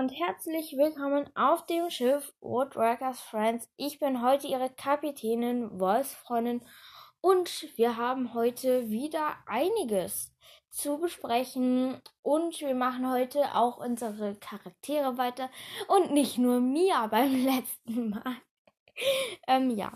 und herzlich willkommen auf dem Schiff Woodworkers Friends. Ich bin heute Ihre Kapitänin, Wolfsfreundin und wir haben heute wieder einiges zu besprechen und wir machen heute auch unsere Charaktere weiter und nicht nur Mia beim letzten Mal. ähm, ja,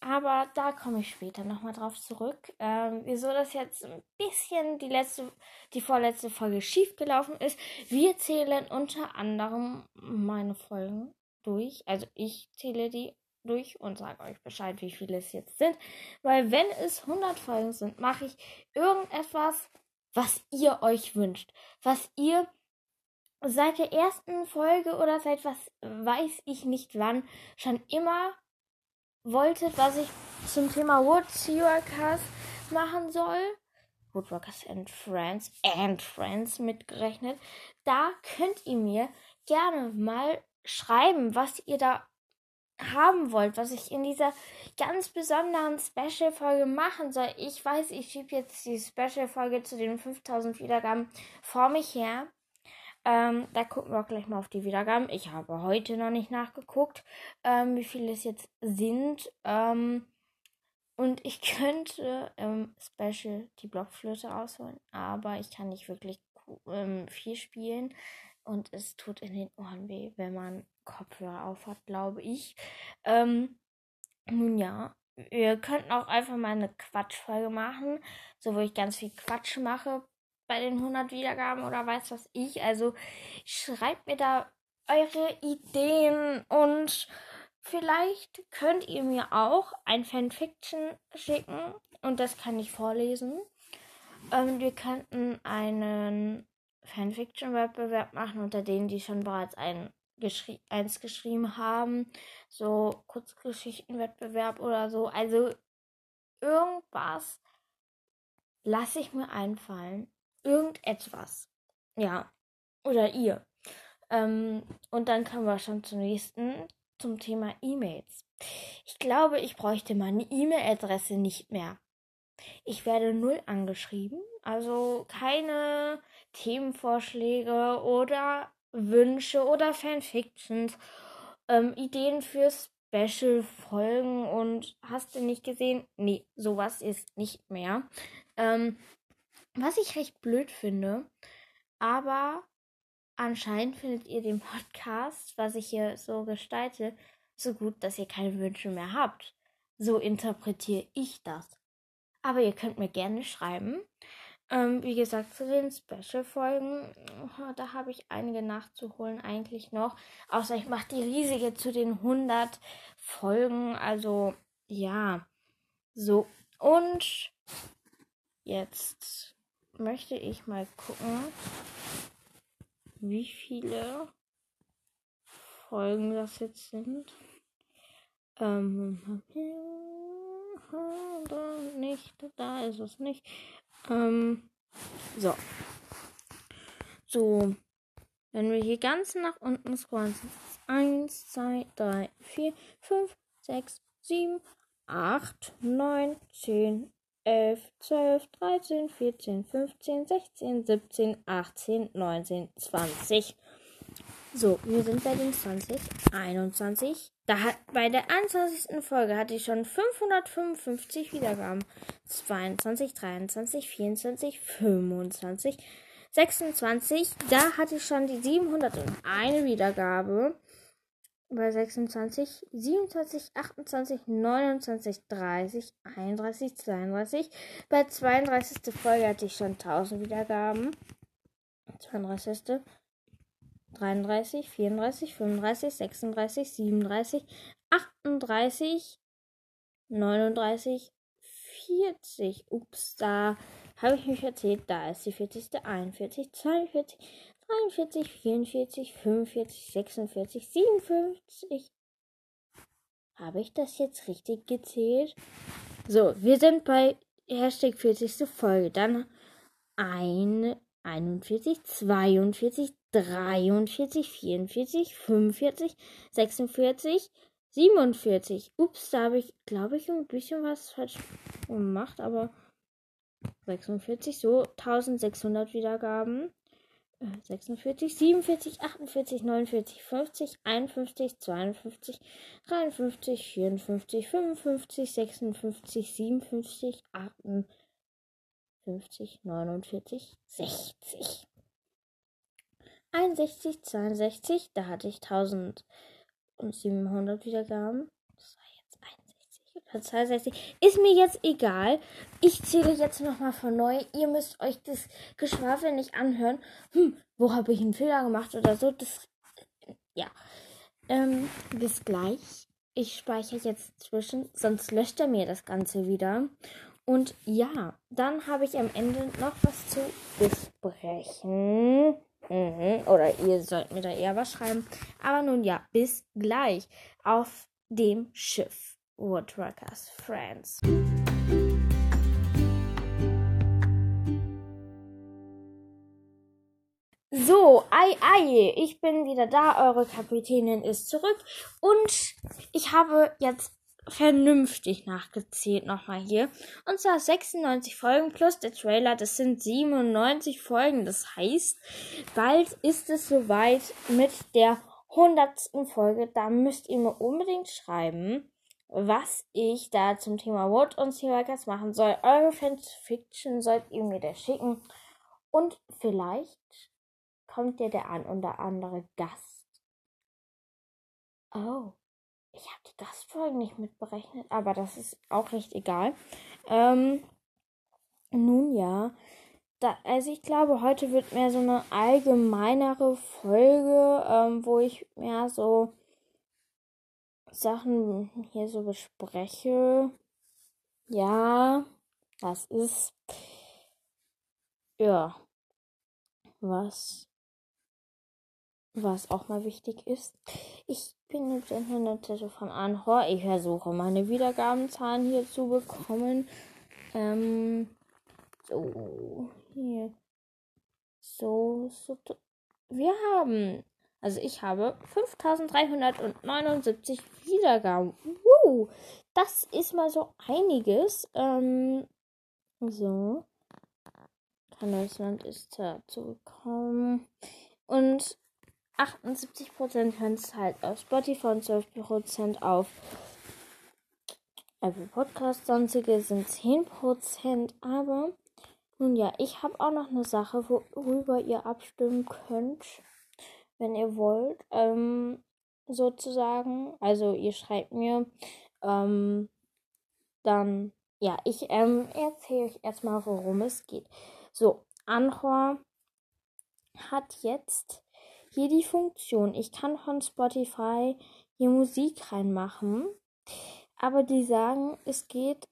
aber da komme ich später nochmal drauf zurück. Ähm, wieso das jetzt ein bisschen die letzte, die vorletzte Folge schief gelaufen ist. Wir zählen unter anderem meine Folgen durch. Also ich zähle die durch und sage euch Bescheid, wie viele es jetzt sind. Weil wenn es 100 Folgen sind, mache ich irgendetwas, was ihr euch wünscht. Was ihr seit der ersten Folge oder seit was weiß ich nicht wann schon immer wolltet, was ich zum Thema Woodworkers machen soll, Woodworkers and Friends and Friends mitgerechnet, da könnt ihr mir gerne mal schreiben, was ihr da haben wollt, was ich in dieser ganz besonderen Special-Folge machen soll. Ich weiß, ich schiebe jetzt die Special-Folge zu den 5000 Wiedergaben vor mich her. Ähm, da gucken wir auch gleich mal auf die Wiedergaben. Ich habe heute noch nicht nachgeguckt, ähm, wie viele es jetzt sind. Ähm, und ich könnte im Special die Blockflöte ausholen, aber ich kann nicht wirklich ähm, viel spielen. Und es tut in den Ohren weh, wenn man Kopfhörer aufhat, glaube ich. Ähm, nun ja, wir könnten auch einfach mal eine Quatschfolge machen, so wo ich ganz viel Quatsch mache bei den 100 Wiedergaben oder weiß was ich. Also schreibt mir da eure Ideen und vielleicht könnt ihr mir auch ein Fanfiction schicken und das kann ich vorlesen. Ähm, wir könnten einen Fanfiction-Wettbewerb machen unter denen, die schon bereits ein geschri eins geschrieben haben. So Kurzgeschichtenwettbewerb oder so. Also irgendwas lasse ich mir einfallen irgendetwas. Ja. Oder ihr. Ähm, und dann kommen wir schon zum nächsten, zum Thema E-Mails. Ich glaube, ich bräuchte meine E-Mail-Adresse nicht mehr. Ich werde null angeschrieben, also keine Themenvorschläge oder Wünsche oder Fanfictions, ähm, Ideen für Special-Folgen und hast du nicht gesehen? Nee, sowas ist nicht mehr. Ähm, was ich recht blöd finde, aber anscheinend findet ihr den Podcast, was ich hier so gestalte, so gut, dass ihr keine Wünsche mehr habt. So interpretiere ich das. Aber ihr könnt mir gerne schreiben. Ähm, wie gesagt, zu den Special-Folgen, oh, da habe ich einige nachzuholen eigentlich noch. Außer ich mache die riesige zu den 100 Folgen. Also, ja. So. Und jetzt möchte ich mal gucken, wie viele Folgen das jetzt sind. Ähm, nicht, da ist es nicht. Ähm, so. So. Wenn wir hier ganz nach unten scrollen, sind es 1, 2, 3, 4, 5, 6, 7, 8, 9, 10, 11, 12, 13, 14, 15, 16, 17, 18, 19, 20. So, wir sind bei den 20, 21. Da hat, bei der 21. Folge hatte ich schon 555 Wiedergaben. 22, 23, 24, 25, 26. Da hatte ich schon die 701 Wiedergabe bei 26, 27, 28, 29, 30, 31, 32. Bei 32. Folge hatte ich schon 1000 Wiedergaben. 32. 33, 34, 35, 36, 37, 38, 39, 40. Ups, da habe ich mich erzählt. Da ist die 40. 41, 42, 43, 44, 45, 46, 57. Habe ich das jetzt richtig gezählt? So, wir sind bei Hashtag 40. Folge. Dann ein, 41, 42, 43, 44, 45, 46, 47. Ups, da habe ich, glaube ich, ein bisschen was falsch gemacht, aber 46, so 1600 Wiedergaben. 46, 47, 48, 49, 50, 51, 52, 53, 54, 55, 56, 57, 58, 49, 60. 61, 62, da hatte ich 1700 Wiedergaben. Das war jetzt 61 oder 62. Ist mir jetzt egal. Ich zähle jetzt nochmal von neu. Ihr müsst euch das Geschwafel nicht anhören. Hm, wo habe ich einen Fehler gemacht oder so? Das, ja. Ähm, bis gleich. Ich speichere jetzt zwischen, sonst löscht er mir das Ganze wieder. Und ja, dann habe ich am Ende noch was zu besprechen. Mhm. Oder ihr sollt mir da eher was schreiben. Aber nun ja, bis gleich auf dem Schiff. Woodruckers Friends. So, ei, ei, ich bin wieder da, eure Kapitänin ist zurück und ich habe jetzt vernünftig nachgezählt nochmal hier. Und zwar 96 Folgen plus der Trailer, das sind 97 Folgen. Das heißt, bald ist es soweit mit der 100. Folge. Da müsst ihr mir unbedingt schreiben, was ich da zum Thema Wood und Seawalkers machen soll. Eure Fanfiction sollt ihr mir da schicken. Und vielleicht kommt ja der ein oder andere Gast. Oh. Ich habe die Gastfolgen nicht mitberechnet, aber das ist auch recht egal. Ähm, nun ja, da, also ich glaube, heute wird mehr so eine allgemeinere Folge, ähm, wo ich mehr so Sachen hier so bespreche. Ja, was ist. Ja. Was was auch mal wichtig ist. Ich bin jetzt Internetseite von Anhor. Ich versuche meine Wiedergabenzahlen hier zu bekommen. Ähm, so, hier. So, so. Wir haben, also ich habe 5379 Wiedergaben. Wow, das ist mal so einiges. Ähm, so. Kein neues Land ist dazu gekommen. Und 78% hören es halt auf Spotify und 12% auf Apple Podcast. Sonstige sind 10%. Aber nun ja, ich habe auch noch eine Sache, worüber ihr abstimmen könnt, wenn ihr wollt. Ähm, sozusagen. Also ihr schreibt mir. Ähm, dann, ja, ich ähm, erzähle euch erstmal, worum es geht. So, Anchor hat jetzt hier die Funktion. Ich kann von Spotify hier Musik reinmachen. Aber die sagen, es geht,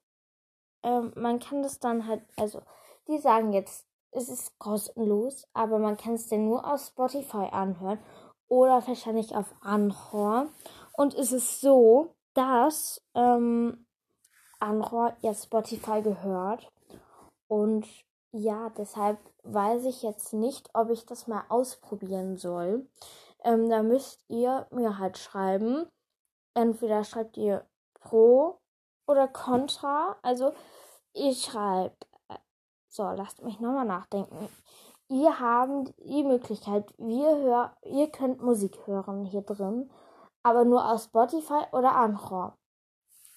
ähm, man kann das dann halt, also die sagen jetzt, es ist kostenlos, aber man kann es denn nur auf Spotify anhören oder wahrscheinlich auf Anchor. Und es ist so, dass ähm, Anchor ja Spotify gehört. Und ja, deshalb weiß ich jetzt nicht, ob ich das mal ausprobieren soll. Ähm, da müsst ihr mir halt schreiben. Entweder schreibt ihr pro oder contra. Also ihr schreibt. Äh, so, lasst mich nochmal nachdenken. Ihr habt die Möglichkeit, wir hör, ihr könnt Musik hören hier drin, aber nur aus Spotify oder Anchor.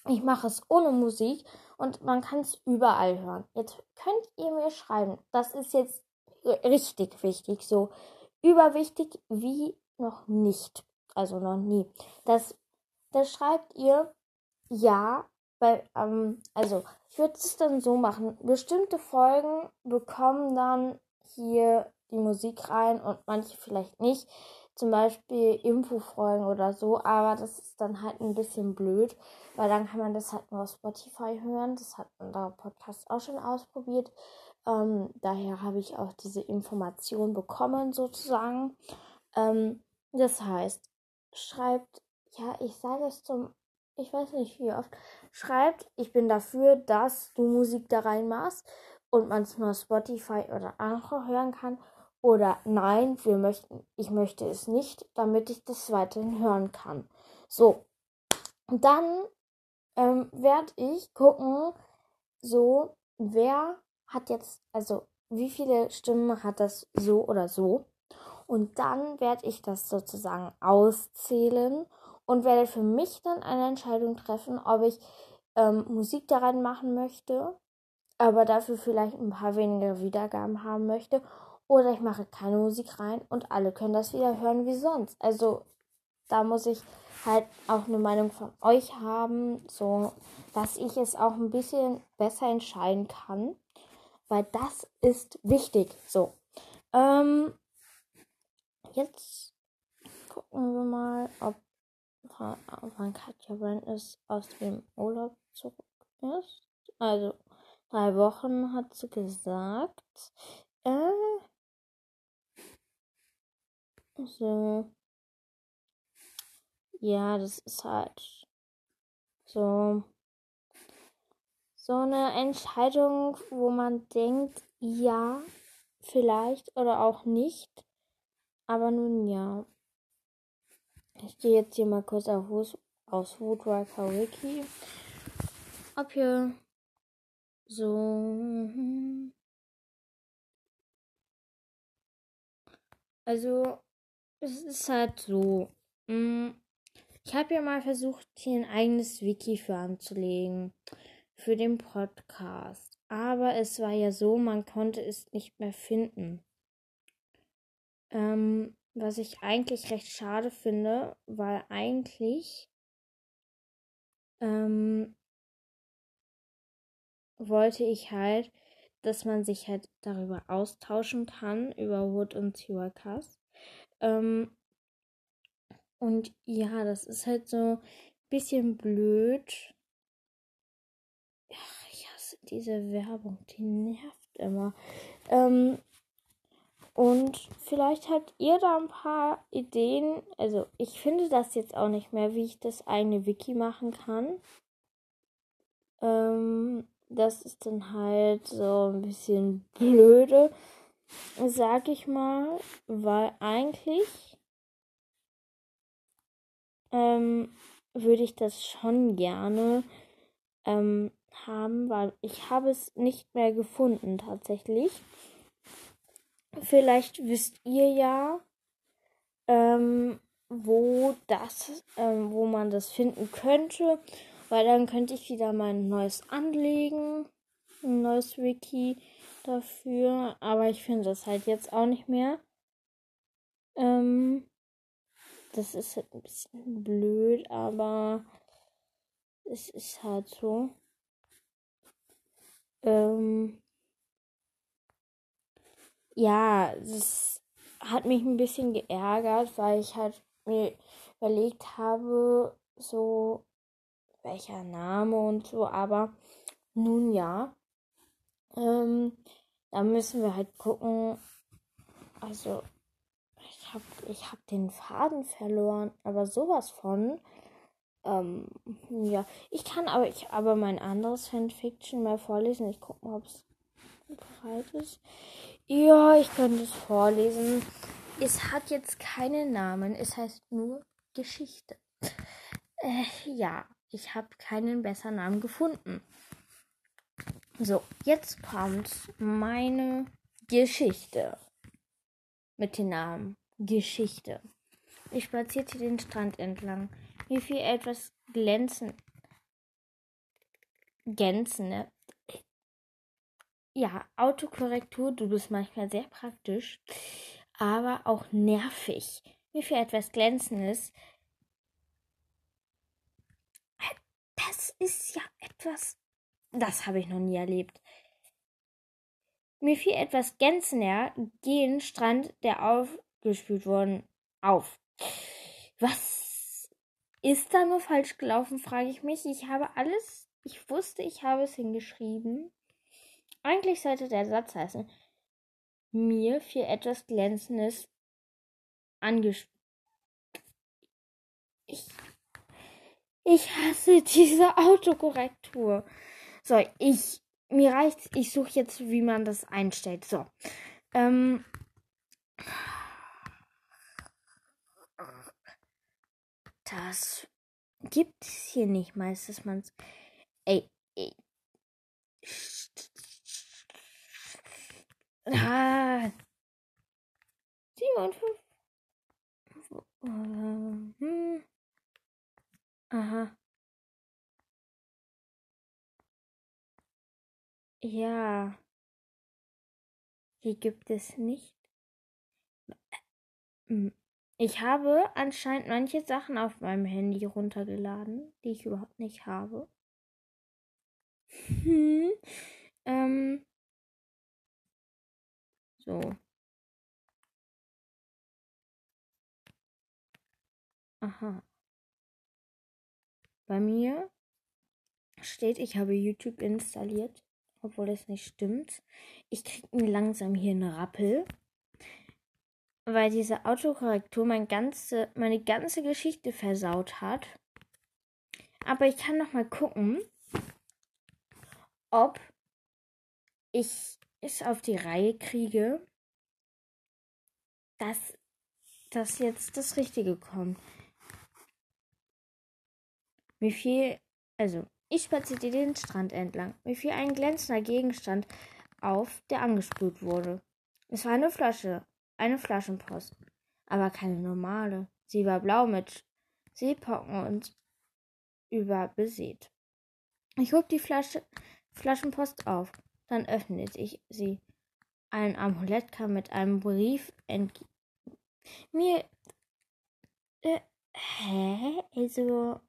Ich mache es ohne Musik und man kann es überall hören. Jetzt könnt ihr mir schreiben, das ist jetzt richtig wichtig, so überwichtig wie noch nicht, also noch nie. Das, das schreibt ihr ja, weil, ähm, also ich würde es dann so machen, bestimmte Folgen bekommen dann hier die Musik rein und manche vielleicht nicht zum Beispiel Infofolgen oder so, aber das ist dann halt ein bisschen blöd, weil dann kann man das halt nur auf Spotify hören. Das hat unser Podcast auch schon ausprobiert. Ähm, daher habe ich auch diese Information bekommen, sozusagen. Ähm, das heißt, schreibt, ja, ich sage es zum, ich weiß nicht wie oft, schreibt, ich bin dafür, dass du Musik da reinmachst und man es nur Spotify oder andere hören kann oder nein, wir möchten, ich möchte es nicht, damit ich das weiterhin hören kann. So, und dann ähm, werde ich gucken, so, wer hat jetzt, also wie viele Stimmen hat das so oder so. Und dann werde ich das sozusagen auszählen und werde für mich dann eine Entscheidung treffen, ob ich ähm, Musik daran machen möchte, aber dafür vielleicht ein paar weniger Wiedergaben haben möchte. Oder ich mache keine Musik rein und alle können das wieder hören wie sonst. Also da muss ich halt auch eine Meinung von euch haben, so dass ich es auch ein bisschen besser entscheiden kann, weil das ist wichtig. So, ähm, jetzt gucken wir mal, ob wann Katja Brandis aus dem Urlaub zurück ist. Also drei Wochen hat sie gesagt. Äh, so. Ja, das ist halt so so eine Entscheidung, wo man denkt, ja, vielleicht oder auch nicht. Aber nun ja. Ich gehe jetzt hier mal kurz auf aus Woodworker Wiki. Ob hier so. Also, es ist halt so. Mm, ich habe ja mal versucht, hier ein eigenes Wiki für anzulegen. Für den Podcast. Aber es war ja so, man konnte es nicht mehr finden. Ähm, was ich eigentlich recht schade finde, weil eigentlich ähm, wollte ich halt, dass man sich halt darüber austauschen kann, über Wood und Tiwakas. Ähm, und ja, das ist halt so ein bisschen blöd. Ach, ich hasse diese Werbung, die nervt immer. Ähm, und vielleicht habt ihr da ein paar Ideen. Also ich finde das jetzt auch nicht mehr, wie ich das eigene Wiki machen kann. Ähm, das ist dann halt so ein bisschen blöde, sag ich mal, weil eigentlich ähm, würde ich das schon gerne ähm, haben, weil ich habe es nicht mehr gefunden tatsächlich. Vielleicht wisst ihr ja, ähm, wo das, ähm, wo man das finden könnte, weil dann könnte ich wieder mein neues anlegen, ein neues Wiki dafür, aber ich finde das halt jetzt auch nicht mehr. Ähm, das ist halt ein bisschen blöd, aber es ist halt so. Ähm, ja, das hat mich ein bisschen geärgert, weil ich halt mir überlegt habe, so welcher Name und so, aber nun ja. Ähm, da müssen wir halt gucken. Also ich habe ich hab den Faden verloren, aber sowas von. Ähm, ja, ich kann aber ich aber mein anderes Fanfiction mal vorlesen. Ich gucke mal, ob es bereit ist. Ja, ich könnte es vorlesen. Es hat jetzt keinen Namen. Es heißt nur Geschichte. Äh, ja, ich habe keinen besseren Namen gefunden. So, jetzt kommt meine Geschichte mit dem Namen Geschichte. Ich spazierte den Strand entlang. Mir fiel etwas glänzen. Gänzende. Ja, Autokorrektur, du bist manchmal sehr praktisch, aber auch nervig. Mir fiel etwas Glänzendes. Das ist ja etwas. Das habe ich noch nie erlebt. Mir fiel etwas gänzender gen Strand, der auf gespült worden auf. Was ist da nur falsch gelaufen, frage ich mich. Ich habe alles, ich wusste, ich habe es hingeschrieben. Eigentlich sollte der Satz heißen, mir für etwas Glänzendes angespielt. Ich, ich hasse diese Autokorrektur. So, ich, mir reicht's, ich suche jetzt, wie man das einstellt. So, ähm, Das gibt es hier nicht meistens man Ey, ey. Ah. 57. Ähm, hm. Aha. Ja. Die gibt es nicht. Ich habe anscheinend manche Sachen auf meinem Handy runtergeladen, die ich überhaupt nicht habe. Hm. Ähm. So. Aha. Bei mir steht, ich habe YouTube installiert, obwohl das nicht stimmt. Ich kriege langsam hier einen Rappel, weil diese Autokorrektur mein ganze, meine ganze Geschichte versaut hat. Aber ich kann noch mal gucken, ob ich es auf die Reihe kriege, dass das jetzt das Richtige kommt. Mir fiel, also, ich spazierte den Strand entlang. Mir fiel ein glänzender Gegenstand auf, der angespült wurde. Es war eine Flasche, eine Flaschenpost, aber keine normale. Sie war blau mit Seepocken und überbesät. Ich hob die Flasche, Flaschenpost auf, dann öffnete ich sie. Ein Amulett kam mit einem Brief entgegen. Mir. Äh, hä? Also,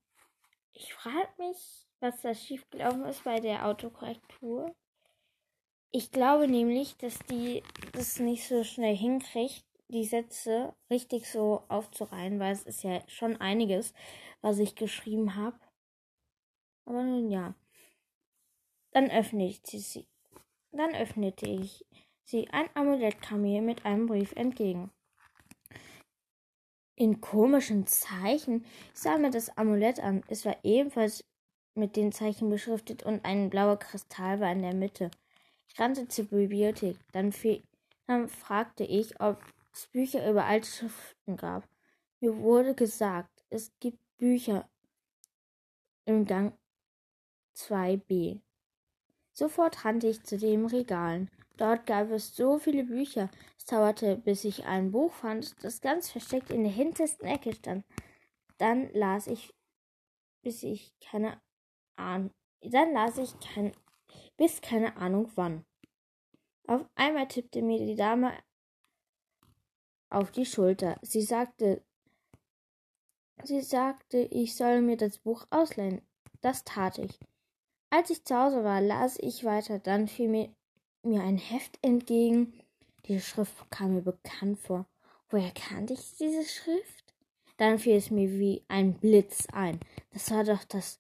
ich frage mich, was da schiefgelaufen ist bei der Autokorrektur. Ich glaube nämlich, dass die das nicht so schnell hinkriegt, die Sätze richtig so aufzureihen, weil es ist ja schon einiges, was ich geschrieben habe. Aber nun ja. Dann öffnete ich sie. Dann öffnete ich sie. Ein Amulett kam mir mit einem Brief entgegen. In komischen Zeichen. Ich sah mir das Amulett an. Es war ebenfalls mit den Zeichen beschriftet und ein blauer Kristall war in der Mitte. Ich rannte zur Bibliothek. Dann, dann fragte ich, ob es Bücher über alte Schriften gab. Mir wurde gesagt, es gibt Bücher im Gang 2b. Sofort rannte ich zu den Regalen. Dort gab es so viele Bücher. Es dauerte, bis ich ein Buch fand, das ganz versteckt in der hintersten Ecke stand. Dann las ich, bis ich keine Ahnung, dann las ich kein, bis keine Ahnung wann. Auf einmal tippte mir die Dame auf die Schulter. Sie sagte, sie sagte, ich soll mir das Buch ausleihen. Das tat ich. Als ich zu Hause war, las ich weiter. Dann fiel mir mir ein Heft entgegen. Die Schrift kam mir bekannt vor. Woher kannte ich diese Schrift? Dann fiel es mir wie ein Blitz ein. Das war doch das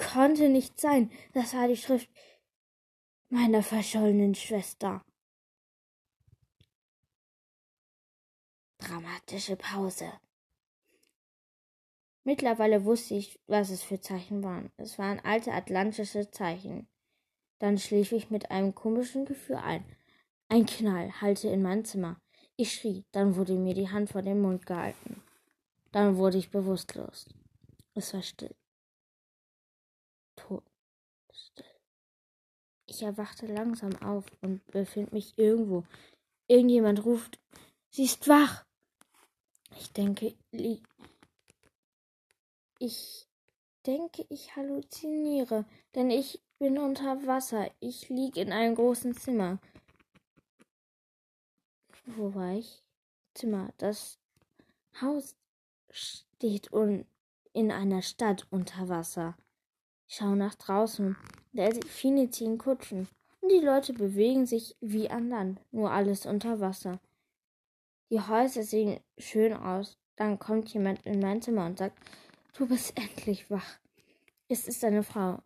konnte nicht sein. Das war die Schrift meiner verschollenen Schwester. Dramatische Pause. Mittlerweile wusste ich, was es für Zeichen waren. Es waren alte atlantische Zeichen. Dann schlief ich mit einem komischen Gefühl ein. Ein Knall hallte in mein Zimmer. Ich schrie, dann wurde mir die Hand vor den Mund gehalten. Dann wurde ich bewusstlos. Es war still. Tot. Still. Ich erwachte langsam auf und befinde mich irgendwo. Irgendjemand ruft, sie ist wach. Ich denke, ich denke, ich halluziniere, denn ich bin unter Wasser. Ich liege in einem großen Zimmer. Wo war ich? Zimmer. Das Haus steht in einer Stadt unter Wasser. Ich schaue nach draußen. Delfine ziehen Kutschen. Und die Leute bewegen sich wie an Land, nur alles unter Wasser. Die Häuser sehen schön aus. Dann kommt jemand in mein Zimmer und sagt, du bist endlich wach. Es ist eine Frau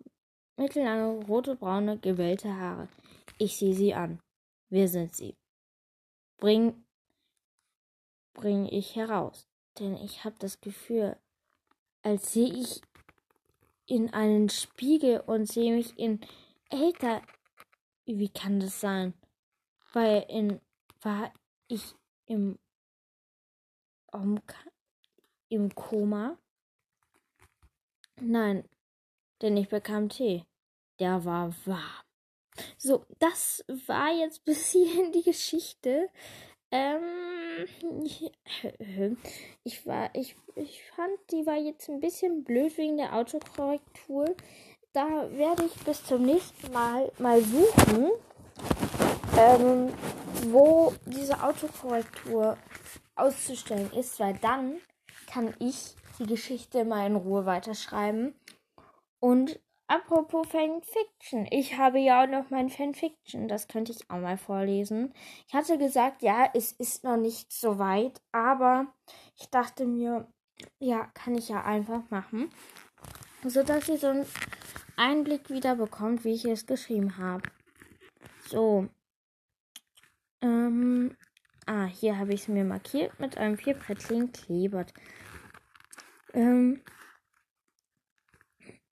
mittellange, rote, braune, gewellte Haare. Ich sehe sie an. Wer sind sie? Bring, bring ich heraus, denn ich habe das Gefühl, als sehe ich in einen Spiegel und sehe mich in älter. Wie kann das sein? Weil in war ich im im Koma? Nein, denn ich bekam Tee. Der war warm. So, das war jetzt bis hierhin die Geschichte. Ähm, ich war, ich, ich fand, die war jetzt ein bisschen blöd wegen der Autokorrektur. Da werde ich bis zum nächsten Mal mal suchen, ähm, wo diese Autokorrektur auszustellen ist, weil dann kann ich die Geschichte mal in Ruhe weiterschreiben. Und apropos Fanfiction, ich habe ja auch noch mein Fanfiction, das könnte ich auch mal vorlesen. Ich hatte gesagt, ja, es ist noch nicht so weit, aber ich dachte mir, ja, kann ich ja einfach machen, sodass ihr so einen Einblick wieder bekommt, wie ich es geschrieben habe. So. Ähm, ah, hier habe ich es mir markiert mit einem vierbrettlichen Kleber. Ähm,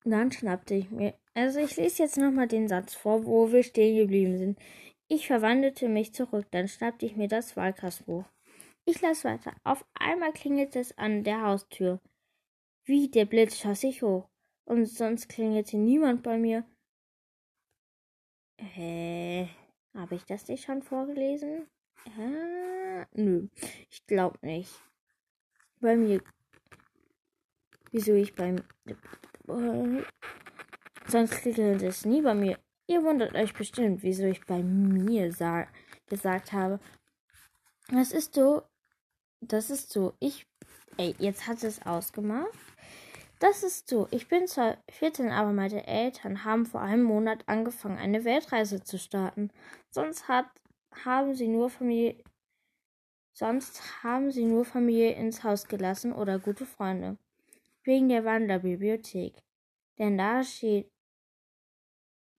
dann schnappte ich mir. Also ich lese jetzt nochmal den Satz vor, wo wir stehen geblieben sind. Ich verwandelte mich zurück, dann schnappte ich mir das Wahlkastbuch. Ich las weiter. Auf einmal klingelte es an der Haustür. Wie der Blitz schoss ich hoch. Und sonst klingelte niemand bei mir. Hä? Habe ich das nicht schon vorgelesen? Äh, nö, ich glaube nicht. Bei mir wieso ich beim. Äh, sonst klingelt es nie bei mir. Ihr wundert euch bestimmt, wieso ich bei mir gesagt habe. Das ist so. Das ist so. Ich. Ey, jetzt hat es ausgemacht. Das ist so. Ich bin zwar 14, aber meine Eltern haben vor einem Monat angefangen, eine Weltreise zu starten. Sonst hat, haben sie nur Familie. Sonst haben sie nur Familie ins Haus gelassen oder gute Freunde wegen der Wanderbibliothek. Denn da steht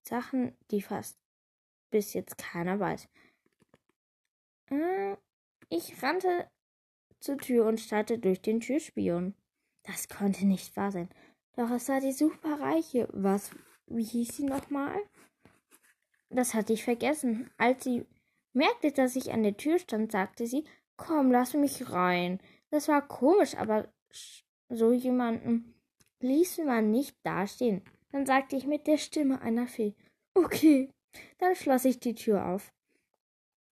Sachen, die fast bis jetzt keiner weiß. Äh, ich rannte zur Tür und starrte durch den Türspion. Das konnte nicht wahr sein. Doch es war die Superreiche. Was, wie hieß sie nochmal? Das hatte ich vergessen. Als sie merkte, dass ich an der Tür stand, sagte sie, komm, lass mich rein. Das war komisch, aber so jemanden ließ man nicht dastehen. Dann sagte ich mit der Stimme einer Fee, okay. Dann schloss ich die Tür auf.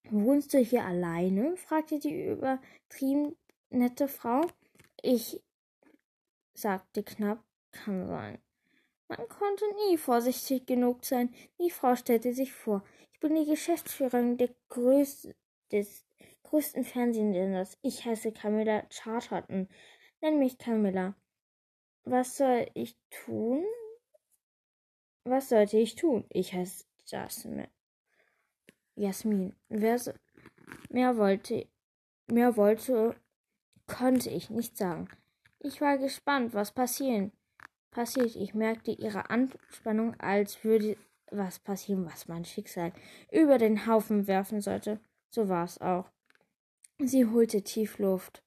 Wohnst du hier alleine? fragte die übertrieben nette Frau. Ich sagte knapp, kann sein. Man konnte nie vorsichtig genug sein. Die Frau stellte sich vor. Ich bin die Geschäftsführerin der größten, des größten Fernsehsenders. Ich heiße Camilla Charterton. Nenn mich Camilla. Was soll ich tun? Was sollte ich tun? Ich heiße Jasmin. Jasmin. Wer so, mehr wollte, mehr wollte, konnte ich nicht sagen. Ich war gespannt, was passieren passiert. Ich merkte ihre Anspannung, als würde was passieren, was mein Schicksal über den Haufen werfen sollte. So war es auch. Sie holte tief Luft.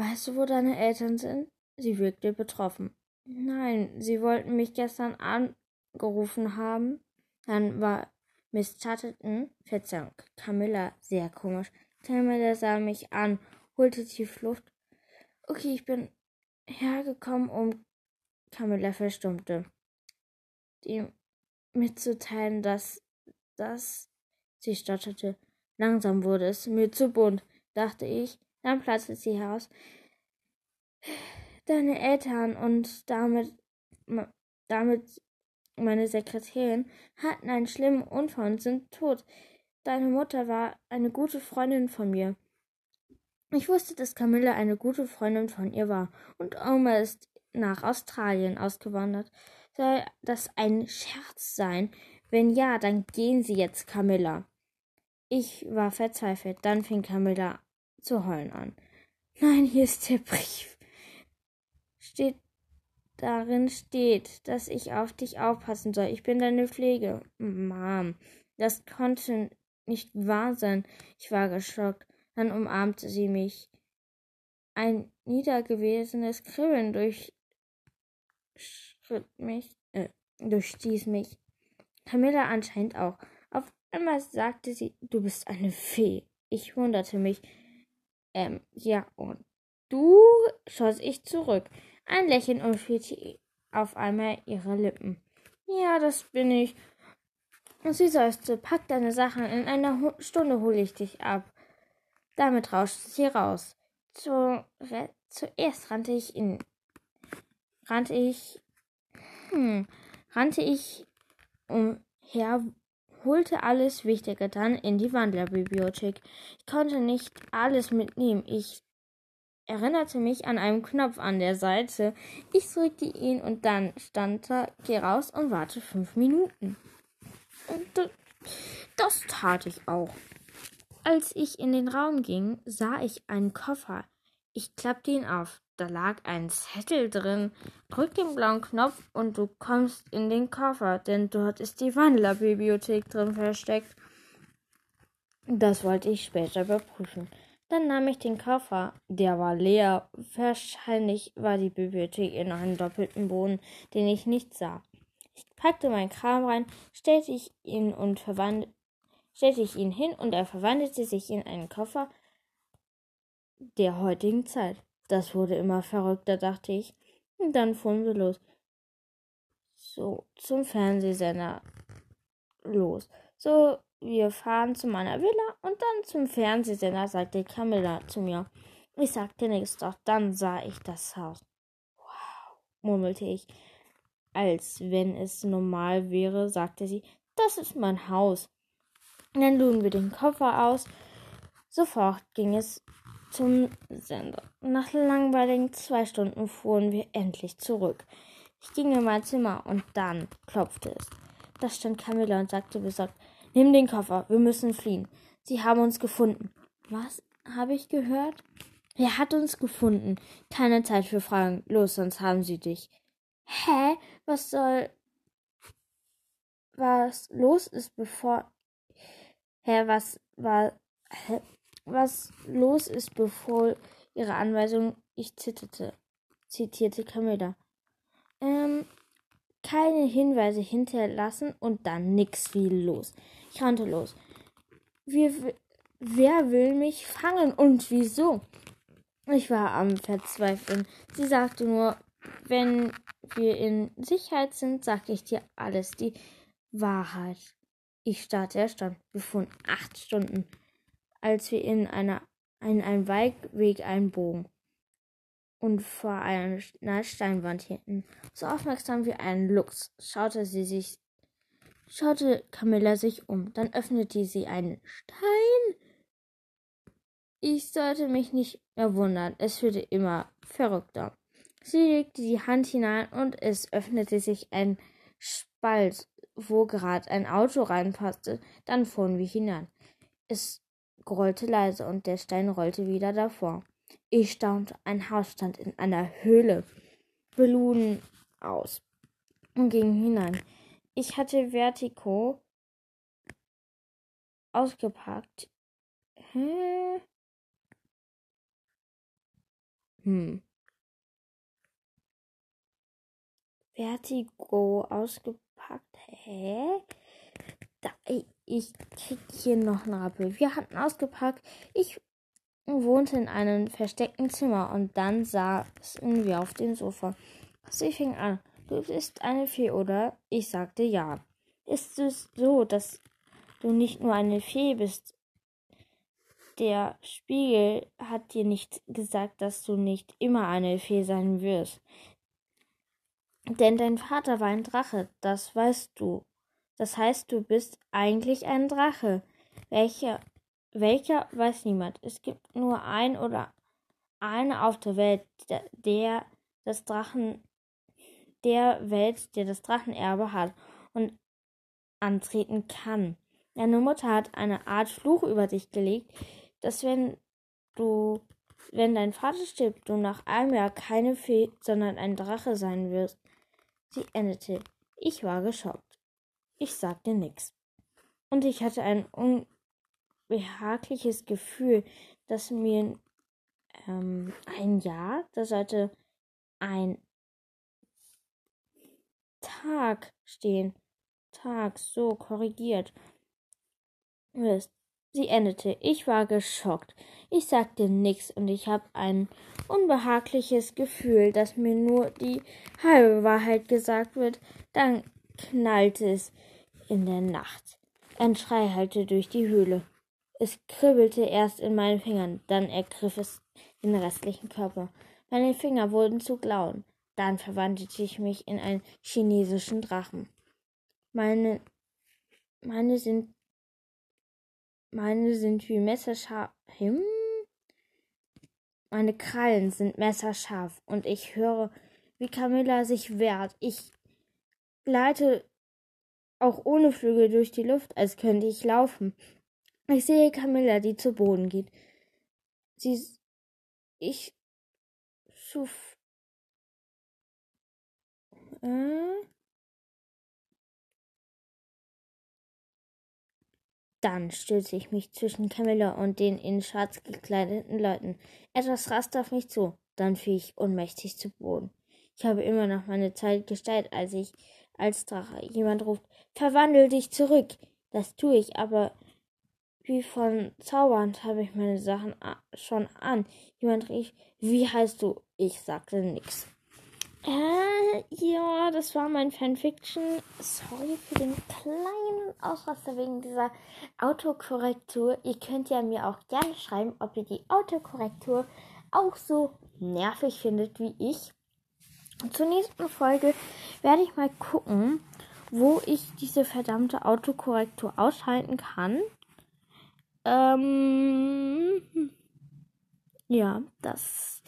Weißt du, wo deine Eltern sind? Sie wirkte betroffen. Nein, sie wollten mich gestern angerufen haben. Dann war Miss Chatterton, Verzeihung, Camilla, sehr komisch. Camilla sah mich an, holte tief Luft. Okay, ich bin hergekommen, um Camilla verstummte. Ihm mitzuteilen, dass das sie stotterte. Langsam wurde es mir zu bunt, dachte ich, dann platzte sie heraus. Deine Eltern und damit, damit meine Sekretärin hatten einen schlimmen Unfall und sind tot. Deine Mutter war eine gute Freundin von mir. Ich wusste, dass Camilla eine gute Freundin von ihr war und Oma ist nach Australien ausgewandert. Soll das ein Scherz sein? Wenn ja, dann gehen Sie jetzt, Camilla. Ich war verzweifelt. Dann fing Camilla zu heulen an. Nein, hier ist der Brief. Steht darin steht, dass ich auf dich aufpassen soll. Ich bin deine Pflege. Mom, das konnte nicht wahr sein. Ich war geschockt. Dann umarmte sie mich. Ein niedergewesenes Kribbeln durchschritt mich, äh, durchstieß mich. Camilla anscheinend auch. Auf einmal sagte sie, du bist eine Fee. Ich wunderte mich. Ähm, ja, und du schoss ich zurück. Ein Lächeln umspielte auf einmal ihre Lippen. Ja, das bin ich. Und sie seufzte, pack deine Sachen, in einer Stunde hole ich dich ab. Damit rauschte sie raus. Zu, zuerst rannte ich in. rannte ich. Hm, rannte ich umher, holte alles Wichtige dann in die Wandlerbibliothek. Ich konnte nicht alles mitnehmen. Ich erinnerte mich an einen Knopf an der Seite. Ich drückte ihn und dann stand da, geh raus und warte fünf Minuten. Und das tat ich auch. Als ich in den Raum ging, sah ich einen Koffer. Ich klappte ihn auf. Da lag ein Zettel drin. Drück den blauen Knopf und du kommst in den Koffer, denn dort ist die Wandlerbibliothek drin versteckt. Das wollte ich später überprüfen. Dann nahm ich den Koffer. Der war leer. Wahrscheinlich war die Bibliothek in einem doppelten Boden, den ich nicht sah. Ich packte meinen Kram rein, stellte ich ihn und verwandelte stellte ich ihn hin und er verwandelte sich in einen Koffer der heutigen Zeit. Das wurde immer verrückter, dachte ich. Und dann fuhren wir los. So, zum Fernsehsender los. So, wir fahren zu meiner Villa und dann zum Fernsehsender, sagte Camilla zu mir. Ich sagte nichts, doch dann sah ich das Haus. Wow, murmelte ich. Als wenn es normal wäre, sagte sie, das ist mein Haus. Dann luden wir den Koffer aus. Sofort ging es zum Sender. Nach langweiligen zwei Stunden fuhren wir endlich zurück. Ich ging in mein Zimmer und dann klopfte es. Da stand Camilla und sagte besorgt, Nimm den Koffer, wir müssen fliehen. Sie haben uns gefunden. Was habe ich gehört? Er hat uns gefunden. Keine Zeit für Fragen. Los, sonst haben sie dich. Hä? Was soll. Was los ist, bevor. Hä, was war. Hä? Was los ist, bevor ihre Anweisung. Ich zitterte. Zitierte Camilla. Ähm, keine Hinweise hinterlassen und dann nix wie los. Ich rannte los. Wir, wer will mich fangen und wieso? Ich war am Verzweifeln. Sie sagte nur, wenn wir in Sicherheit sind, sag ich dir alles, die Wahrheit. Ich starrte erstaunt. Wir fuhren acht Stunden, als wir in, einer, in einen Waldweg einbogen und vor einer Steinwand hielten. So aufmerksam wie ein Luchs schaute sie sich, schaute Camilla sich um. Dann öffnete sie einen Stein. Ich sollte mich nicht mehr wundern. Es wurde immer verrückter. Sie legte die Hand hinein und es öffnete sich ein Spalt, wo gerade ein Auto reinpasste. Dann fuhren wir hinein. Es grollte leise und der Stein rollte wieder davor. Ich staunte, ein Haus stand in einer Höhle. Wir aus und gingen hinein. Ich hatte Vertigo ausgepackt. Hä? Hm. Vertigo ausgepackt. Hä? Da, ich krieg hier noch einen Rappel. Wir hatten ausgepackt. Ich wohnte in einem versteckten Zimmer und dann saßen wir auf dem Sofa. Sie fing an. Du bist eine Fee, oder? Ich sagte ja. Ist es so, dass du nicht nur eine Fee bist? Der Spiegel hat dir nicht gesagt, dass du nicht immer eine Fee sein wirst. Denn dein Vater war ein Drache, das weißt du. Das heißt, du bist eigentlich ein Drache. Welcher welcher weiß niemand. Es gibt nur ein oder eine auf der Welt, der, der das Drachen, der Welt, der das Drachenerbe hat und antreten kann. Deine Mutter hat eine Art Fluch über dich gelegt, dass wenn du, wenn dein Vater stirbt, du nach einem Jahr keine Fee, sondern ein Drache sein wirst. Sie endete. Ich war geschockt. Ich sagte nichts. Und ich hatte ein un behagliches Gefühl, dass mir ähm, ein Jahr, da sollte ein Tag stehen. Tag, so korrigiert. Sie endete. Ich war geschockt. Ich sagte nichts und ich habe ein unbehagliches Gefühl, dass mir nur die halbe Wahrheit gesagt wird. Dann knallte es in der Nacht. Ein Schrei hallte durch die Höhle. Es kribbelte erst in meinen Fingern, dann ergriff es den restlichen Körper. Meine Finger wurden zu Klauen. Dann verwandelte ich mich in einen chinesischen Drachen. Meine, meine sind, meine sind wie messerscharf. Hm? Meine Krallen sind messerscharf und ich höre, wie Camilla sich wehrt. Ich gleite auch ohne Flügel durch die Luft, als könnte ich laufen. Ich sehe Camilla, die zu Boden geht. Sie, ich, schuf, äh, Dann stürzte ich mich zwischen Camilla und den in schwarz gekleideten Leuten. Etwas raste auf mich zu. Dann fiel ich ohnmächtig zu Boden. Ich habe immer noch meine Zeit gestellt, als ich als Drache jemand ruft, verwandel dich zurück. Das tue ich, aber wie von Zaubernd habe ich meine Sachen schon an. Jemand rief, wie heißt du? Ich sagte nix. Äh, ja, das war mein Fanfiction. Sorry für den kleinen Ausraster wegen dieser Autokorrektur. Ihr könnt ja mir auch gerne schreiben, ob ihr die Autokorrektur auch so nervig findet wie ich. Zur nächsten Folge werde ich mal gucken, wo ich diese verdammte Autokorrektur ausschalten kann. Ähm, ja, das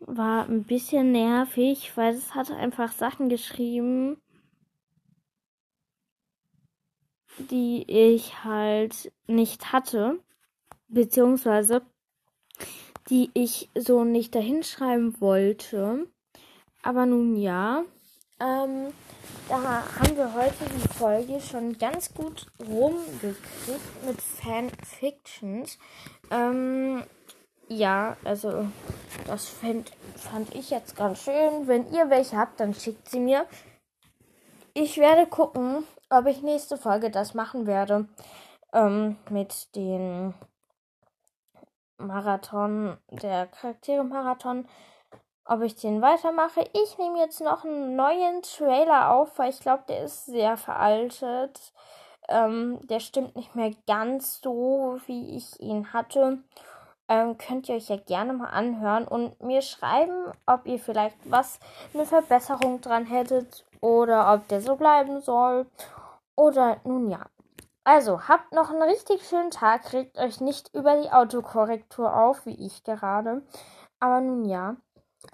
war ein bisschen nervig, weil es hat einfach Sachen geschrieben, die ich halt nicht hatte, beziehungsweise die ich so nicht dahinschreiben wollte. Aber nun ja, ähm, da haben wir heute die Folge schon ganz gut rumgekriegt mit Fanfictions. Ähm, ja, also das fand, fand ich jetzt ganz schön. Wenn ihr welche habt, dann schickt sie mir. Ich werde gucken, ob ich nächste Folge das machen werde. Ähm, mit den Marathon, der Charaktere-Marathon. Ob ich den weitermache. Ich nehme jetzt noch einen neuen Trailer auf, weil ich glaube, der ist sehr veraltet. Ähm, der stimmt nicht mehr ganz so, wie ich ihn hatte ähm, könnt ihr euch ja gerne mal anhören und mir schreiben, ob ihr vielleicht was, eine Verbesserung dran hättet oder ob der so bleiben soll. Oder nun ja. Also, habt noch einen richtig schönen Tag, regt euch nicht über die Autokorrektur auf, wie ich gerade. Aber nun ja.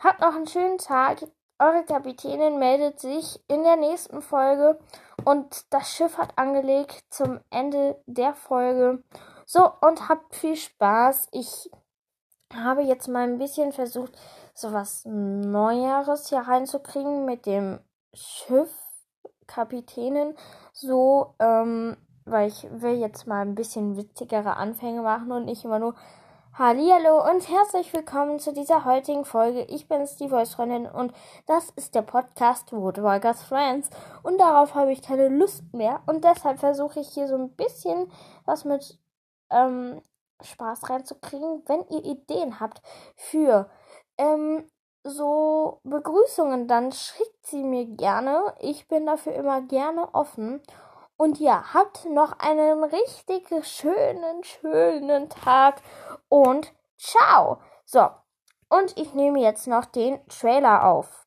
Habt noch einen schönen Tag. Eure Kapitänin meldet sich in der nächsten Folge und das Schiff hat angelegt zum Ende der Folge. So, und habt viel Spaß. Ich habe jetzt mal ein bisschen versucht, so was Neueres hier reinzukriegen mit dem Schiff, Kapitänin. So, ähm, weil ich will jetzt mal ein bisschen witzigere Anfänge machen und nicht immer nur Hallo und herzlich willkommen zu dieser heutigen Folge. Ich bin die Voice-Freundin und das ist der Podcast Woodwalkers Friends. Und darauf habe ich keine Lust mehr und deshalb versuche ich hier so ein bisschen was mit ähm, Spaß reinzukriegen. Wenn ihr Ideen habt für ähm, so Begrüßungen, dann schickt sie mir gerne. Ich bin dafür immer gerne offen. Und ja, habt noch einen richtig schönen, schönen Tag und ciao. So, und ich nehme jetzt noch den Trailer auf.